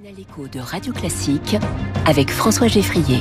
L'écho de Radio Classique avec François Geffrier.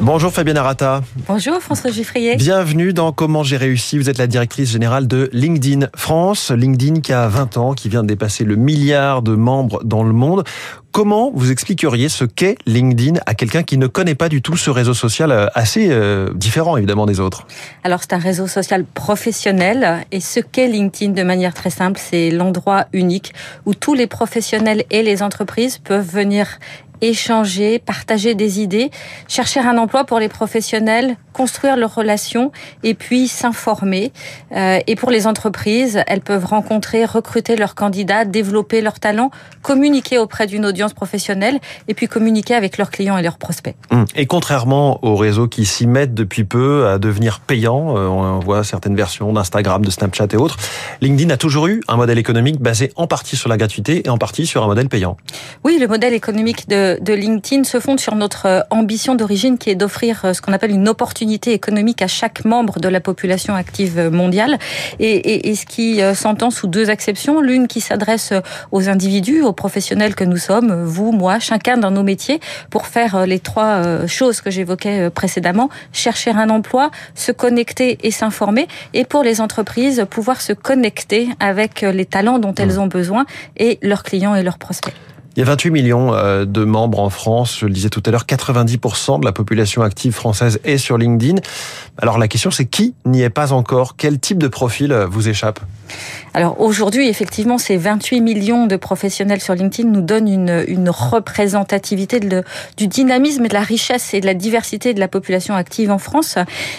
Bonjour Fabienne Arata. Bonjour François Geffrier. Bienvenue dans Comment j'ai réussi. Vous êtes la directrice générale de LinkedIn France. LinkedIn qui a 20 ans, qui vient de dépasser le milliard de membres dans le monde. Comment vous expliqueriez ce qu'est LinkedIn à quelqu'un qui ne connaît pas du tout ce réseau social euh, assez euh, différent évidemment des autres? Alors c'est un réseau social professionnel. Et ce qu'est LinkedIn de manière très simple, c'est l'endroit unique où tous les professionnels et les entreprises peuvent venir échanger, partager des idées, chercher un emploi pour les professionnels, construire leurs relations et puis s'informer. Euh, et pour les entreprises, elles peuvent rencontrer, recruter leurs candidats, développer leurs talents, communiquer auprès d'une audience professionnelle et puis communiquer avec leurs clients et leurs prospects. Hum. Et contrairement aux réseaux qui s'y mettent depuis peu à devenir payants, euh, on voit certaines versions d'Instagram, de Snapchat et autres, LinkedIn a toujours eu un modèle économique basé en partie sur la gratuité et en partie sur un modèle payant. Oui, le modèle économique de de, LinkedIn se fonde sur notre euh, ambition d'origine qui est d'offrir euh, ce qu'on appelle une opportunité économique à chaque membre de la population active euh, mondiale et, et, ce qui s'entend sous deux exceptions. L'une qui s'adresse aux individus, aux professionnels que nous sommes, vous, moi, chacun dans nos métiers, pour faire les trois choses que j'évoquais précédemment, chercher un emploi, se connecter et s'informer, et pour les entreprises, pouvoir se connecter avec les talents dont elles mmh. ont besoin et leurs clients et leurs prospects. Il y a 28 millions euh, de membres en France. Je le disais tout à l'heure, 90% de la population active française est sur LinkedIn. Alors la question, c'est qui n'y est pas encore? Quel type de profil euh, vous échappe? Alors aujourd'hui, effectivement, ces 28 millions de professionnels sur LinkedIn nous donnent une, représentativité du dynamisme et de la richesse et de la diversité de la population active en France.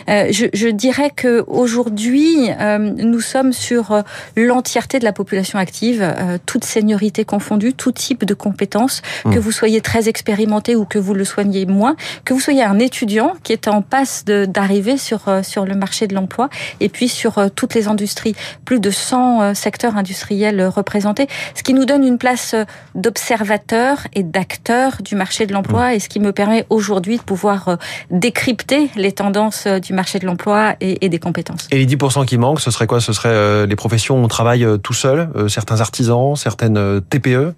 Euh, je, dirais que aujourd'hui, nous sommes sur l'entièreté de la population active, toute seniorité confondue, tout type de compétences, mmh. que vous soyez très expérimenté ou que vous le soignez moins, que vous soyez un étudiant qui est en passe d'arriver sur sur le marché de l'emploi et puis sur toutes les industries, plus de 100 euh, secteurs industriels représentés, ce qui nous donne une place euh, d'observateur et d'acteur du marché de l'emploi mmh. et ce qui me permet aujourd'hui de pouvoir euh, décrypter les tendances du marché de l'emploi et, des compétences. Et les 10% qui manquent, ce serait quoi? Ce serait les professions où on travaille tout seul, certains artisans, certaines TPE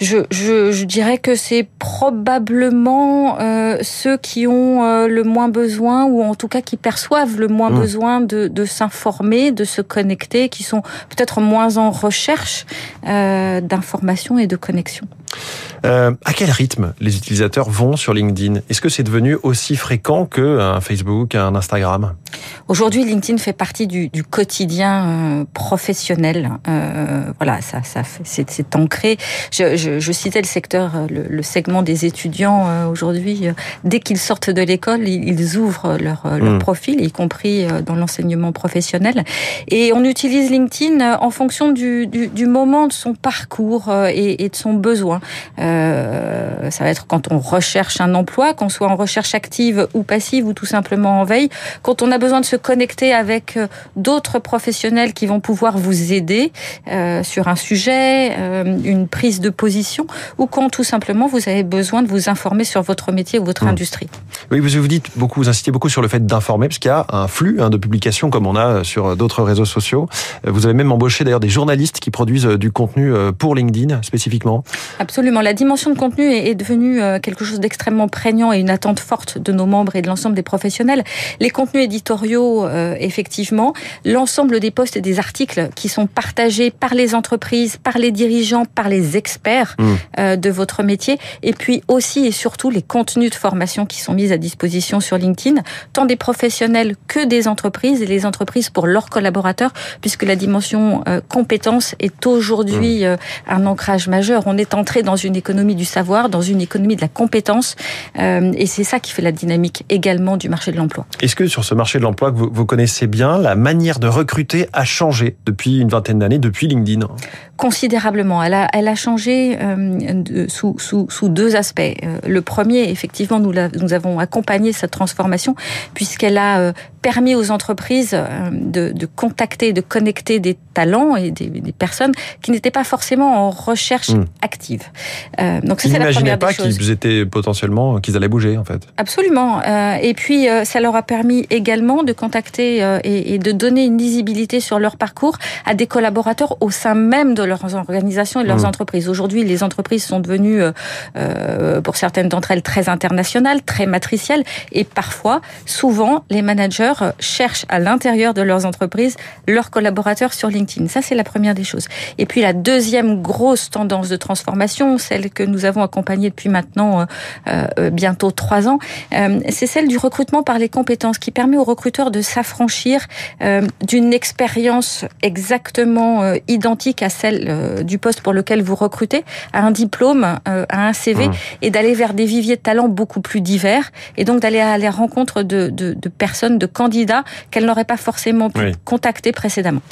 je, je, je, dirais que c'est probablement euh, ceux qui ont euh, le moins besoin, ou en tout cas qui perçoivent le moins mmh. besoin de, de s'informer, de se connecter, qui sont peut-être moins en recherche euh, d'information et de connexion. Euh, à quel rythme les utilisateurs vont sur LinkedIn? Est-ce que c'est devenu aussi fréquent qu'un Facebook, un Instagram? Aujourd'hui, LinkedIn fait partie du, du quotidien euh, professionnel. Euh, voilà, ça, ça c'est ancré. Je, je, je, citais le secteur, euh, le, le segment des étudiants euh, aujourd'hui. Dès qu'ils sortent de l'école, ils, ouvrent leur, leur mmh. profil, y compris dans l'enseignement professionnel. Et on utilise LinkedIn en fonction du, du, du moment de son parcours et, et de son besoin. Euh, ça va être quand on recherche un emploi, qu'on soit en recherche active ou passive ou tout simplement en veille, quand on a besoin de se connecter avec euh, d'autres professionnels qui vont pouvoir vous aider euh, sur un sujet, euh, une prise de position, ou quand tout simplement vous avez besoin de vous informer sur votre métier ou votre mmh. industrie. Oui, vous vous dites beaucoup, vous insistez beaucoup sur le fait d'informer, parce qu'il y a un flux hein, de publications comme on a sur d'autres réseaux sociaux. Vous avez même embauché d'ailleurs des journalistes qui produisent du contenu pour LinkedIn spécifiquement. Absolument. La dimension de contenu est devenue quelque chose d'extrêmement prégnant et une attente forte de nos membres et de l'ensemble des professionnels. Les contenus éditoriaux, euh, effectivement, l'ensemble des posts et des articles qui sont partagés par les entreprises, par les dirigeants, par les experts mmh. euh, de votre métier, et puis aussi et surtout les contenus de formation qui sont mis à disposition sur LinkedIn, tant des professionnels que des entreprises, et les entreprises pour leurs collaborateurs, puisque la dimension euh, compétence est aujourd'hui mmh. un ancrage majeur. On est entré dans une économie du savoir, dans une économie de la compétence, et c'est ça qui fait la dynamique également du marché de l'emploi. Est-ce que sur ce marché de l'emploi que vous, vous, connaissez bien, la manière de recruter a changé depuis une vingtaine d'années, depuis LinkedIn? Considérablement. Elle a, elle a changé euh, de, sous, sous, sous, deux aspects. Euh, le premier, effectivement, nous, la, nous avons accompagné cette transformation puisqu'elle a euh, permis aux entreprises de, de, contacter, de connecter des talents et des, des personnes qui n'étaient pas forcément en recherche hmm. active. Euh, donc ça, c'est la première pas qu'ils étaient potentiellement qu'ils allaient bouger en fait. Absolument. Euh, et puis euh, ça leur a permis également de contacter euh, et, et, de donner une lisibilité sur leur parcours à des collaborateurs au sein même de leurs organisations et de leurs hmm. entreprises. Aujourd'hui, les entreprises sont devenues, euh, pour certaines d'entre elles, très internationales, très matricielles, et parfois, souvent, les managers cherchent à l'intérieur de leurs entreprises leurs collaborateurs sur LinkedIn. Ça, c'est la première des choses. Et puis la deuxième grosse tendance de transformation, celle que nous avons accompagnée depuis maintenant euh, euh, bientôt trois ans, euh, c'est celle du recrutement par les compétences qui permet aux recruteurs de s'affranchir d'une expérience exactement identique à celle du poste pour lequel vous recrutez, à un diplôme, à un CV, mmh. et d'aller vers des viviers de talents beaucoup plus divers, et donc d'aller à la rencontre de, de, de personnes, de candidats qu'elles n'auraient pas forcément pu contacter précédemment.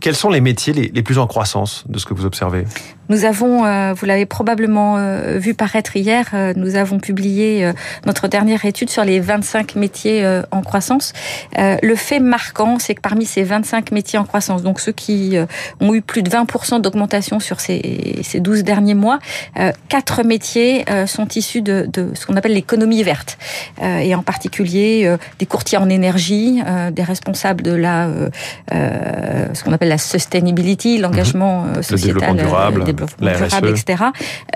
Quels sont les métiers les, les, plus en croissance de ce que vous observez? Nous avons, euh, vous l'avez probablement euh, vu paraître hier, euh, nous avons publié notre dernière étude sur les 25 métiers en croissance. le fait marquant, c'est que parmi ces 25 métiers en croissance, donc ceux qui ont eu plus de 20% d'augmentation sur ces, ces 12 derniers mois, quatre métiers sont issus de, de ce qu'on appelle l'économie verte, et en particulier des courtiers en énergie, des responsables de la, ce qu'on appelle la sustainability, l'engagement mhm. sociétal, le développement durable, développement durable etc.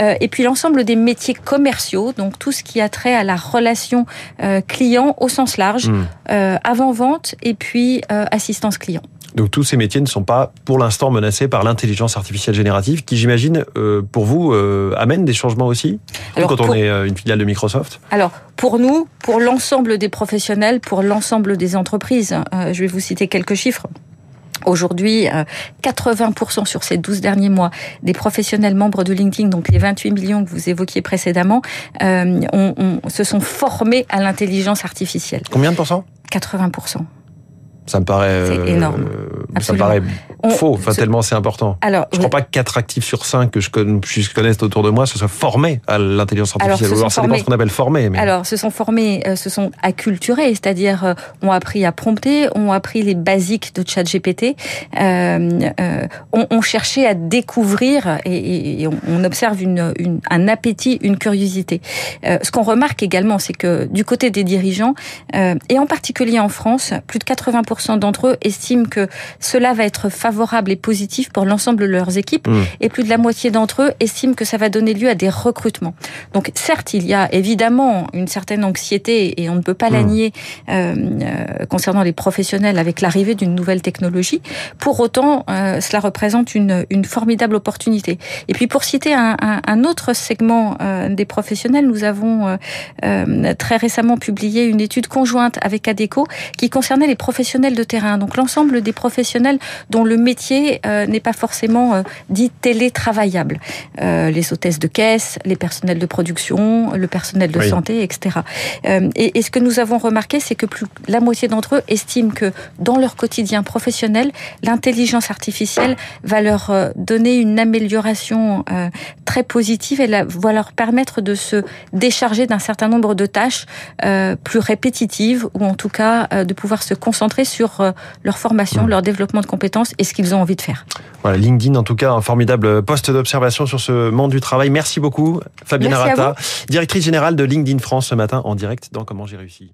Euh, et puis l'ensemble des métiers commerciaux, donc tout ce qui a trait à la relation euh, client au sens large, mhm. euh, avant-vente et puis assistance client. Donc tous ces métiers ne sont pas pour l'instant menacés par l'intelligence artificielle générative qui j'imagine pour vous amène des changements aussi Alors, quand on est une filiale de Microsoft? Alors pour nous, pour l'ensemble des professionnels, pour l'ensemble des entreprises, je vais vous citer quelques chiffres. Aujourd'hui, 80% euh, sur ces 12 derniers mois des professionnels membres de LinkedIn, donc les 28 millions que vous évoquiez précédemment, euh, on, se sont formés à l'intelligence artificielle. Combien de pourcents? 80%. Ça me paraît c'est énorme. Euh, ça me paraît faux, enfin, tellement c'est important. Alors, je ne crois pas que 4 actifs sur 5 que je, connaisse autour de moi se soient formés à l'intelligence artificielle. Alors, ça dépend ce qu'on appelle formés. Mais... Alors, se sont formés, euh, se sont acculturés, c'est-à-dire euh, ont appris à prompter, ont appris les basiques de ChatGPT, euh, euh, ont, ont, cherché à découvrir et, et on observe une, une, un appétit, une curiosité. Ce qu'on remarque également, c'est que du côté des dirigeants, et en particulier en France, plus de 80% d'entre eux estiment que cela va être favorable et positif pour l'ensemble de leurs équipes, mmh. et plus de la moitié d'entre eux estiment que ça va donner lieu à des recrutements. Donc certes, il y a évidemment une certaine anxiété, et on ne peut pas mmh. la nier, euh, euh, concernant les professionnels avec l'arrivée d'une nouvelle technologie. Pour autant, euh, cela représente une, une, formidable opportunité. Et puis pour citer un, un, un autre segment euh, des professionnels, nous avons euh, euh, très récemment publié une étude conjointe avec ADECO qui concernait les professionnels de terrain. Donc l'ensemble des professionnels dont le métier euh, n'est pas forcément euh, dit télétravaillable. Euh, les hôtesses de caisse, les personnels de production, le personnel de oui. santé, etc. Et, et, ce que nous avons remarqué, c'est que plus la moitié d'entre eux estiment que dans leur quotidien professionnel, l'intelligence artificielle va leur donner une amélioration très positive et la, va leur permettre de se décharger d'un certain nombre de tâches plus répétitives ou en tout cas de pouvoir se concentrer sur leur formation, mmh. leur développement de compétences et ce qu'ils ont envie de faire. Voilà, LinkedIn, en tout cas, un formidable poste d'observation sur ce monde du travail. Merci beaucoup, Fabienne Arata, directrice générale de LinkedIn France ce matin en direct dans Comment j'ai réussi.